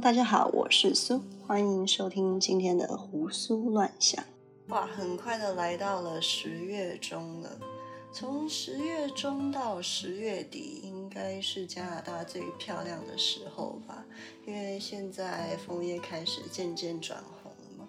大家好，我是苏，欢迎收听今天的胡思乱想。哇，很快的来到了十月中了。从十月中到十月底，应该是加拿大最漂亮的时候吧？因为现在枫叶开始渐渐转红了嘛。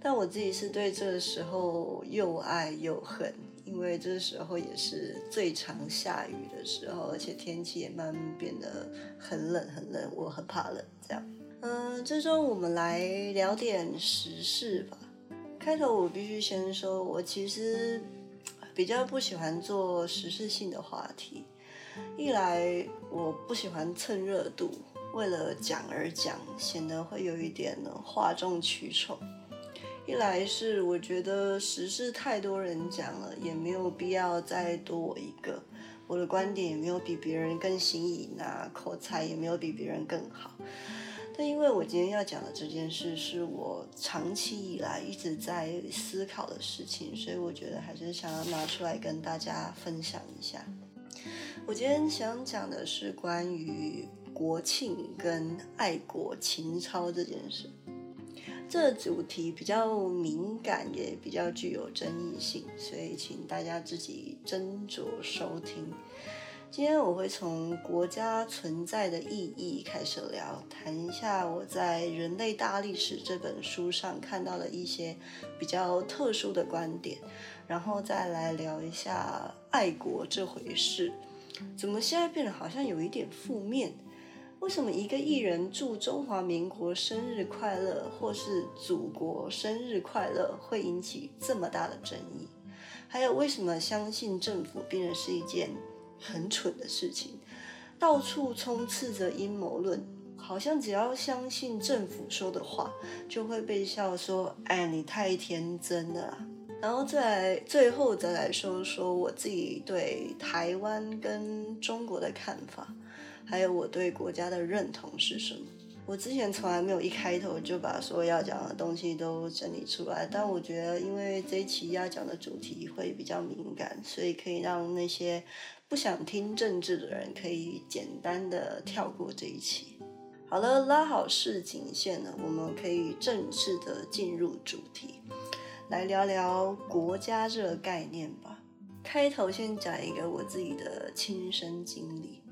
但我自己是对这个时候又爱又恨，因为这时候也是最常下雨的时候，而且天气也慢慢变得很冷很冷，我很怕冷。这样，嗯，这周我们来聊点时事吧。开头我必须先说，我其实比较不喜欢做时事性的话题。一来我不喜欢蹭热度，为了讲而讲，显得会有一点哗众取宠；一来是我觉得时事太多人讲了，也没有必要再多我一个。我的观点也没有比别人更新颖啊，口才也没有比别人更好。但因为我今天要讲的这件事是我长期以来一直在思考的事情，所以我觉得还是想要拿出来跟大家分享一下。我今天想讲的是关于国庆跟爱国情操这件事。这主题比较敏感，也比较具有争议性，所以请大家自己斟酌收听。今天我会从国家存在的意义开始聊，谈一下我在《人类大历史》这本书上看到的一些比较特殊的观点，然后再来聊一下爱国这回事，怎么现在变得好像有一点负面？为什么一个艺人祝中华民国生日快乐，或是祖国生日快乐，会引起这么大的争议？还有为什么相信政府变成是一件？很蠢的事情，到处充斥着阴谋论，好像只要相信政府说的话，就会被笑说：“哎，你太天真了。”然后再最后再来说说我自己对台湾跟中国的看法，还有我对国家的认同是什么。我之前从来没有一开头就把所有要讲的东西都整理出来，但我觉得因为这一期要讲的主题会比较敏感，所以可以让那些不想听政治的人可以简单的跳过这一期。好了，拉好市井线了，我们可以正式的进入主题，来聊聊国家这个概念吧。开头先讲一个我自己的亲身经历。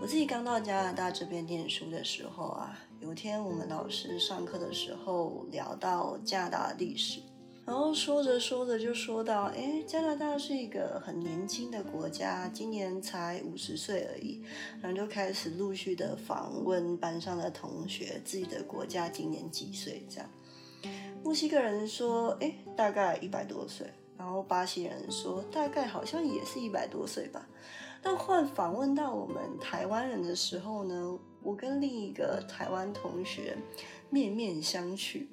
我自己刚到加拿大这边念书的时候啊，有一天我们老师上课的时候聊到加拿大的历史，然后说着说着就说到，哎，加拿大是一个很年轻的国家，今年才五十岁而已，然后就开始陆续的访问班上的同学，自己的国家今年几岁这样。墨西哥人说，哎，大概一百多岁，然后巴西人说，大概好像也是一百多岁吧。但换访问到我们台湾人的时候呢，我跟另一个台湾同学面面相觑，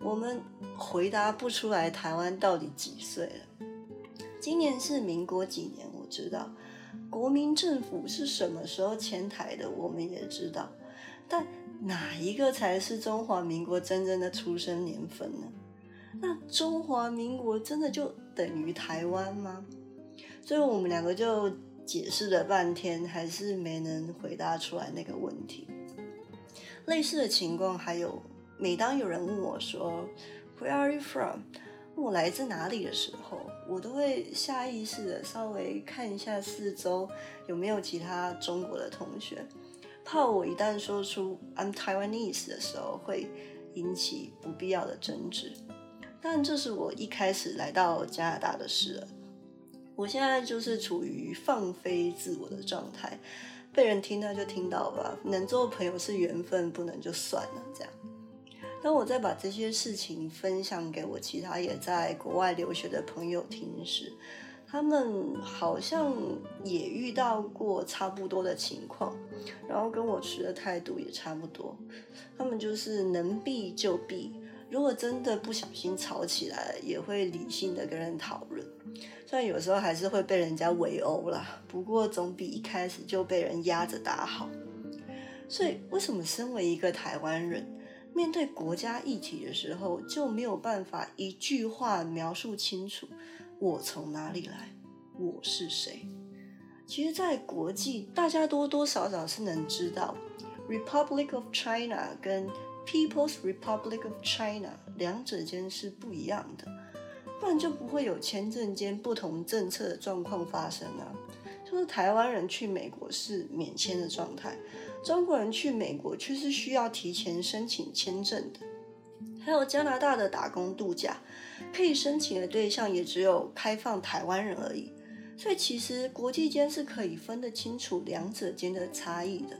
我们回答不出来台湾到底几岁了。今年是民国几年？我知道，国民政府是什么时候迁台的？我们也知道，但哪一个才是中华民国真正的出生年份呢？那中华民国真的就等于台湾吗？所以我们两个就。解释了半天，还是没能回答出来那个问题。类似的情况还有，每当有人问我说 “Where are you from？” 问我来自哪里的时候，我都会下意识的稍微看一下四周有没有其他中国的同学，怕我一旦说出 “I'm Taiwanese” 的时候会引起不必要的争执。但这是我一开始来到加拿大的事了。我现在就是处于放飞自我的状态，被人听到就听到吧，能做朋友是缘分，不能就算了。这样，当我再把这些事情分享给我其他也在国外留学的朋友听时，他们好像也遇到过差不多的情况，然后跟我持的态度也差不多。他们就是能避就避，如果真的不小心吵起来，也会理性的跟人讨论。虽然有时候还是会被人家围殴啦，不过总比一开始就被人压着打好。所以，为什么身为一个台湾人，面对国家议题的时候，就没有办法一句话描述清楚我从哪里来，我是谁？其实，在国际，大家多多少少是能知道 Republic of China 跟 People's Republic of China 两者间是不一样的，不然就不会有签证间不同政策的状况发生啊。就是台湾人去美国是免签的状态，中国人去美国却是需要提前申请签证的。还有加拿大的打工度假，可以申请的对象也只有开放台湾人而已。所以其实国际间是可以分得清楚两者间的差异的。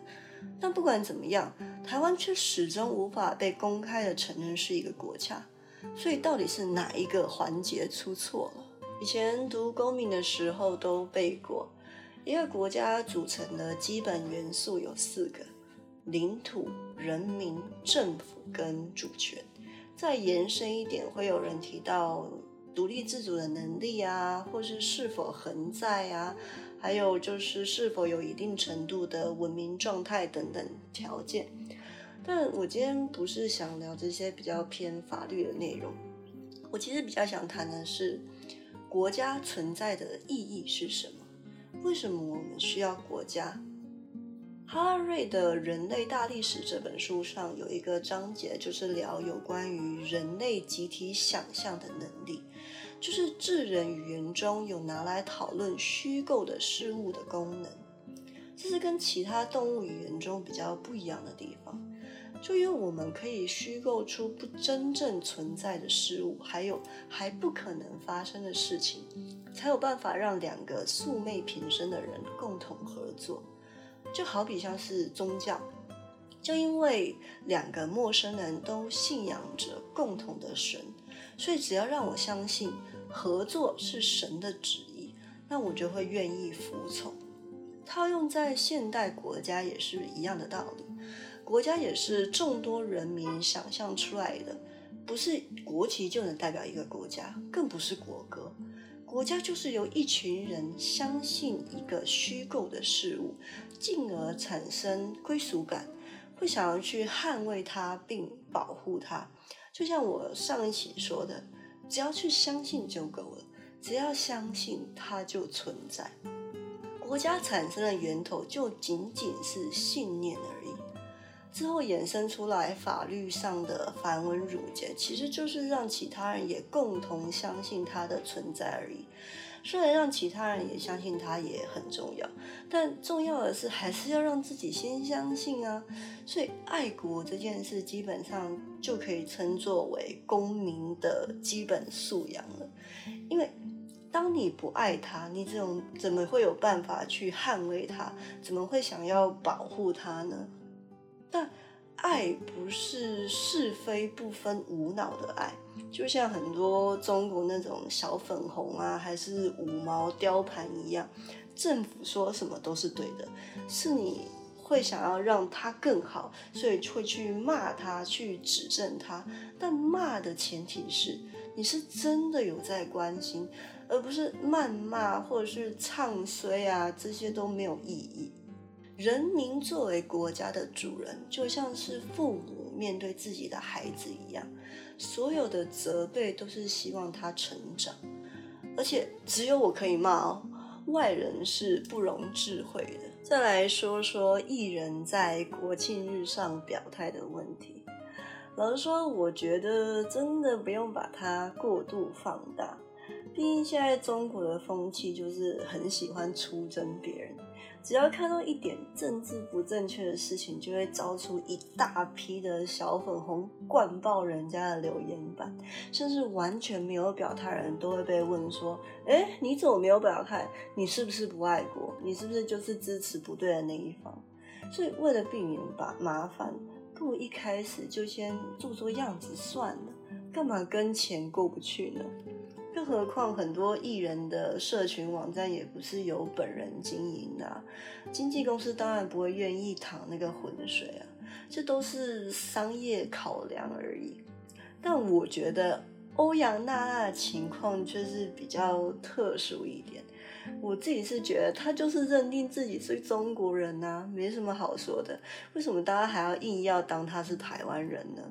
但不管怎么样，台湾却始终无法被公开的承认是一个国家。所以到底是哪一个环节出错了？以前读公民的时候都背过。一个国家组成的基本元素有四个：领土、人民、政府跟主权。再延伸一点，会有人提到独立自主的能力啊，或是是否恒在啊，还有就是是否有一定程度的文明状态等等条件。但我今天不是想聊这些比较偏法律的内容，我其实比较想谈的是国家存在的意义是什么。为什么我们需要国家？哈瑞的《人类大历史》这本书上有一个章节，就是聊有关于人类集体想象的能力，就是智人语言中有拿来讨论虚构的事物的功能。这是跟其他动物语言中比较不一样的地方，就因为我们可以虚构出不真正存在的事物，还有还不可能发生的事情。才有办法让两个素昧平生的人共同合作，就好比像是宗教，就因为两个陌生人都信仰着共同的神，所以只要让我相信合作是神的旨意，那我就会愿意服从。套用在现代国家也是一样的道理，国家也是众多人民想象出来的，不是国旗就能代表一个国家，更不是国歌。国家就是由一群人相信一个虚构的事物，进而产生归属感，会想要去捍卫它并保护它。就像我上一期说的，只要去相信就够了，只要相信它就存在。国家产生的源头就仅仅是信念而已。之后衍生出来法律上的繁文缛节，其实就是让其他人也共同相信它的存在而已。虽然让其他人也相信它也很重要，但重要的是还是要让自己先相信啊。所以爱国这件事基本上就可以称作为公民的基本素养了。因为当你不爱它，你这种怎么会有办法去捍卫它？怎么会想要保护它呢？但爱不是是非不分、无脑的爱，就像很多中国那种小粉红啊，还是五毛雕盘一样，政府说什么都是对的，是你会想要让他更好，所以会去骂他、去指正他。但骂的前提是你是真的有在关心，而不是谩骂或者是唱衰啊，这些都没有意义。人民作为国家的主人，就像是父母面对自己的孩子一样，所有的责备都是希望他成长。而且只有我可以骂哦，外人是不容智慧的。再来说说艺人在国庆日上表态的问题，老实说，我觉得真的不用把它过度放大。毕竟现在中国的风气就是很喜欢出征别人。只要看到一点政治不正确的事情，就会招出一大批的小粉红灌爆人家的留言板，甚至完全没有表态人都会被问说：“哎，你怎么没有表态？你是不是不爱国？你是不是就是支持不对的那一方？”所以为了避免把麻烦，不如一开始就先做做样子算了，干嘛跟钱过不去呢？何况，很多艺人的社群网站也不是由本人经营的，经纪公司当然不会愿意淌那个浑水啊，这都是商业考量而已。但我觉得欧阳娜娜的情况却是比较特殊一点，我自己是觉得她就是认定自己是中国人呐，没什么好说的。为什么大家还要硬要当她是台湾人呢？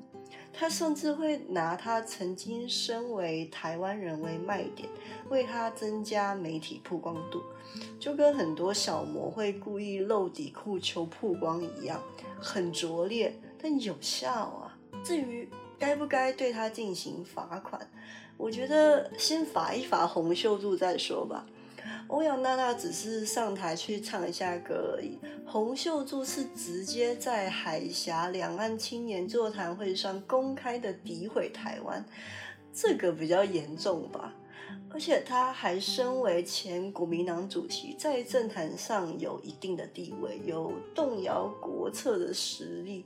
他甚至会拿他曾经身为台湾人为卖点，为他增加媒体曝光度，就跟很多小模会故意露底裤求曝光一样，很拙劣，但有效啊。至于该不该对他进行罚款，我觉得先罚一罚洪秀柱再说吧。欧阳娜娜只是上台去唱一下歌而已，洪秀柱是直接在海峡两岸青年座谈会上公开的诋毁台湾，这个比较严重吧。而且他还身为前国民党主席，在政坛上有一定的地位，有动摇国策的实力，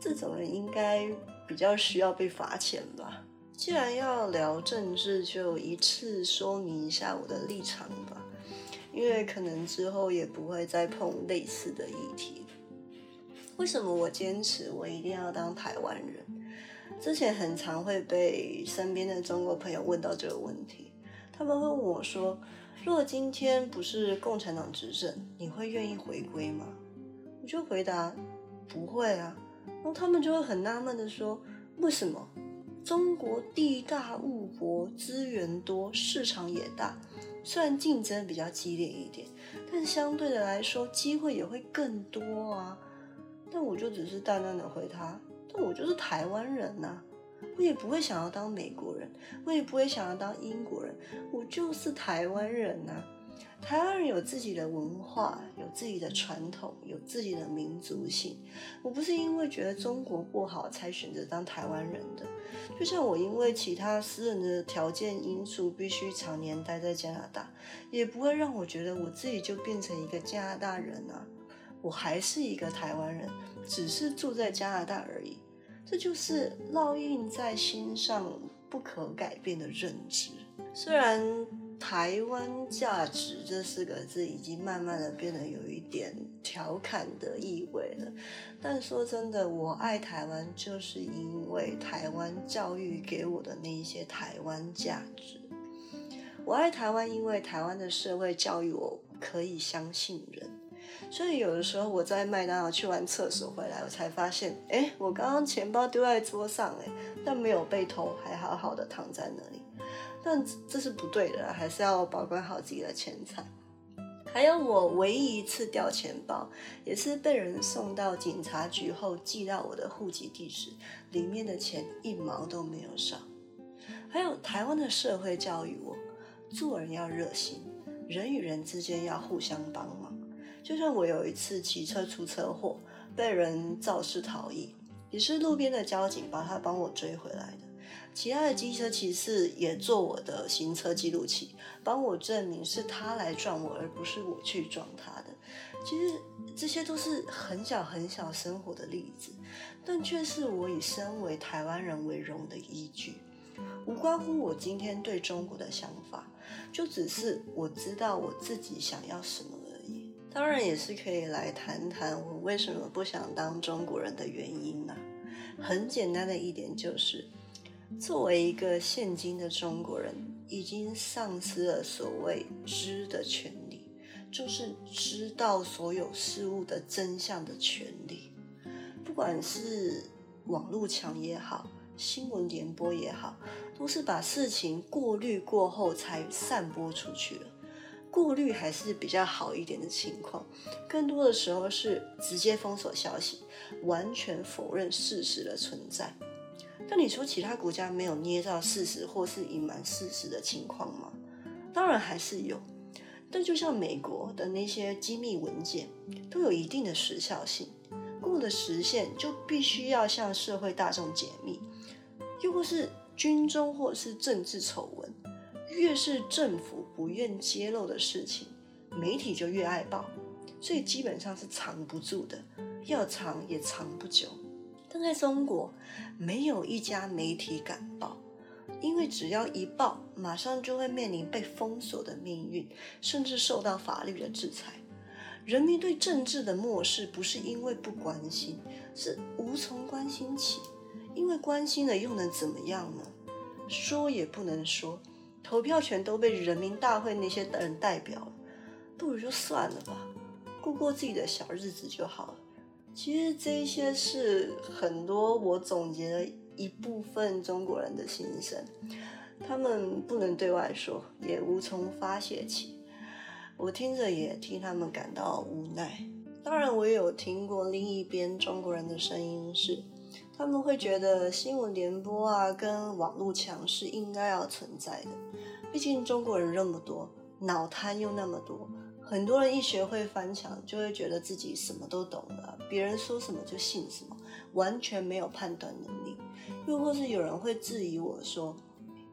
这种人应该比较需要被罚钱吧。既然要聊政治，就一次说明一下我的立场吧。因为可能之后也不会再碰类似的议题。为什么我坚持我一定要当台湾人？之前很常会被身边的中国朋友问到这个问题，他们问我说：“若今天不是共产党执政，你会愿意回归吗？”我就回答：“不会啊。”然后他们就会很纳闷的说：“为什么？中国地大物博，资源多，市场也大。”虽然竞争比较激烈一点，但相对的来说，机会也会更多啊。但我就只是淡淡的回他，但我就是台湾人呐，我也不会想要当美国人，我也不会想要当英国人，我就是台湾人呐。台湾人有自己的文化，有自己的传统，有自己的民族性。我不是因为觉得中国不好才选择当台湾人的，就像我因为其他私人的条件因素必须常年待在加拿大，也不会让我觉得我自己就变成一个加拿大人啊。我还是一个台湾人，只是住在加拿大而已。这就是烙印在心上不可改变的认知。虽然。台湾价值这四个字已经慢慢的变得有一点调侃的意味了，但说真的，我爱台湾就是因为台湾教育给我的那一些台湾价值。我爱台湾，因为台湾的社会教育我可以相信人。所以有的时候我在麦当劳去完厕所回来，我才发现，哎，我刚刚钱包丢在桌上，哎，但没有被偷，还好好的躺在那里。但这是不对的，还是要保管好自己的钱财。还有我唯一一次掉钱包，也是被人送到警察局后寄到我的户籍地址，里面的钱一毛都没有少。还有台湾的社会教育我，做人要热心，人与人之间要互相帮忙。就像我有一次骑车出车祸，被人肇事逃逸，也是路边的交警把他帮我追回来。其他的机车骑士也做我的行车记录器，帮我证明是他来撞我，而不是我去撞他的。其实这些都是很小很小生活的例子，但却是我以身为台湾人为荣的依据，无关乎我今天对中国的想法，就只是我知道我自己想要什么而已。当然也是可以来谈谈我为什么不想当中国人的原因呢？很简单的一点就是。作为一个现今的中国人，已经丧失了所谓知的权利，就是知道所有事物的真相的权利。不管是网络墙也好，新闻联播也好，都是把事情过滤过后才散播出去了。过滤还是比较好一点的情况，更多的时候是直接封锁消息，完全否认事实的存在。但你说其他国家没有捏造事实或是隐瞒事实的情况吗？当然还是有。但就像美国的那些机密文件，都有一定的时效性，过了时限就必须要向社会大众解密。又或是军中或是政治丑闻，越是政府不愿揭露的事情，媒体就越爱报，所以基本上是藏不住的，要藏也藏不久。但在中国，没有一家媒体敢报，因为只要一报，马上就会面临被封锁的命运，甚至受到法律的制裁。人民对政治的漠视，不是因为不关心，是无从关心起。因为关心了又能怎么样呢？说也不能说，投票权都被人民大会那些人代表了，不如就算了吧，过过自己的小日子就好了。其实这些是很多我总结的一部分中国人的心声，他们不能对外说，也无从发泄起。我听着也替他们感到无奈。当然，我也有听过另一边中国人的声音是，他们会觉得新闻联播啊跟网络墙是应该要存在的，毕竟中国人那么多，脑瘫又那么多。很多人一学会翻墙，就会觉得自己什么都懂了，别人说什么就信什么，完全没有判断能力。又或是有人会质疑我说，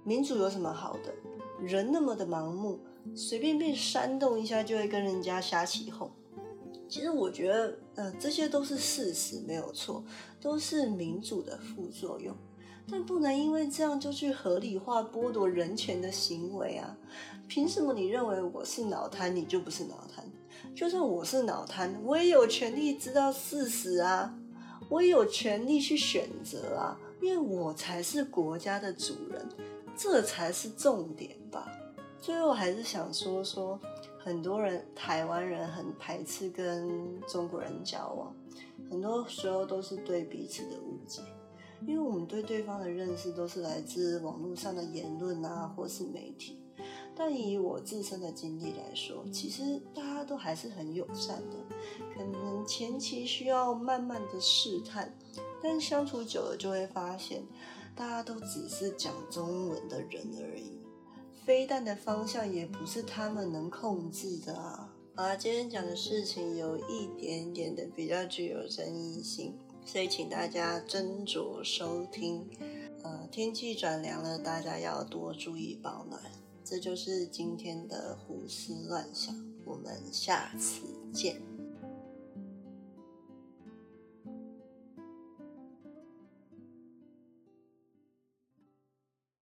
民主有什么好的？人那么的盲目，随便被煽动一下就会跟人家瞎起哄。其实我觉得，呃，这些都是事实，没有错，都是民主的副作用。但不能因为这样就去合理化剥夺人权的行为啊！凭什么你认为我是脑瘫，你就不是脑瘫？就算我是脑瘫，我也有权利知道事实啊！我也有权利去选择啊！因为我才是国家的主人，这才是重点吧。最后还是想说说，很多人台湾人很排斥跟中国人交往，很多时候都是对彼此的误解。因为我们对对方的认识都是来自网络上的言论啊，或是媒体。但以我自身的经历来说，其实大家都还是很友善的。可能前期需要慢慢的试探，但相处久了就会发现，大家都只是讲中文的人而已。飞弹的方向也不是他们能控制的啊！啊，今天讲的事情有一点点的比较具有争议性。所以，请大家斟酌收听。呃，天气转凉了，大家要多注意保暖。这就是今天的胡思乱想，我们下次见。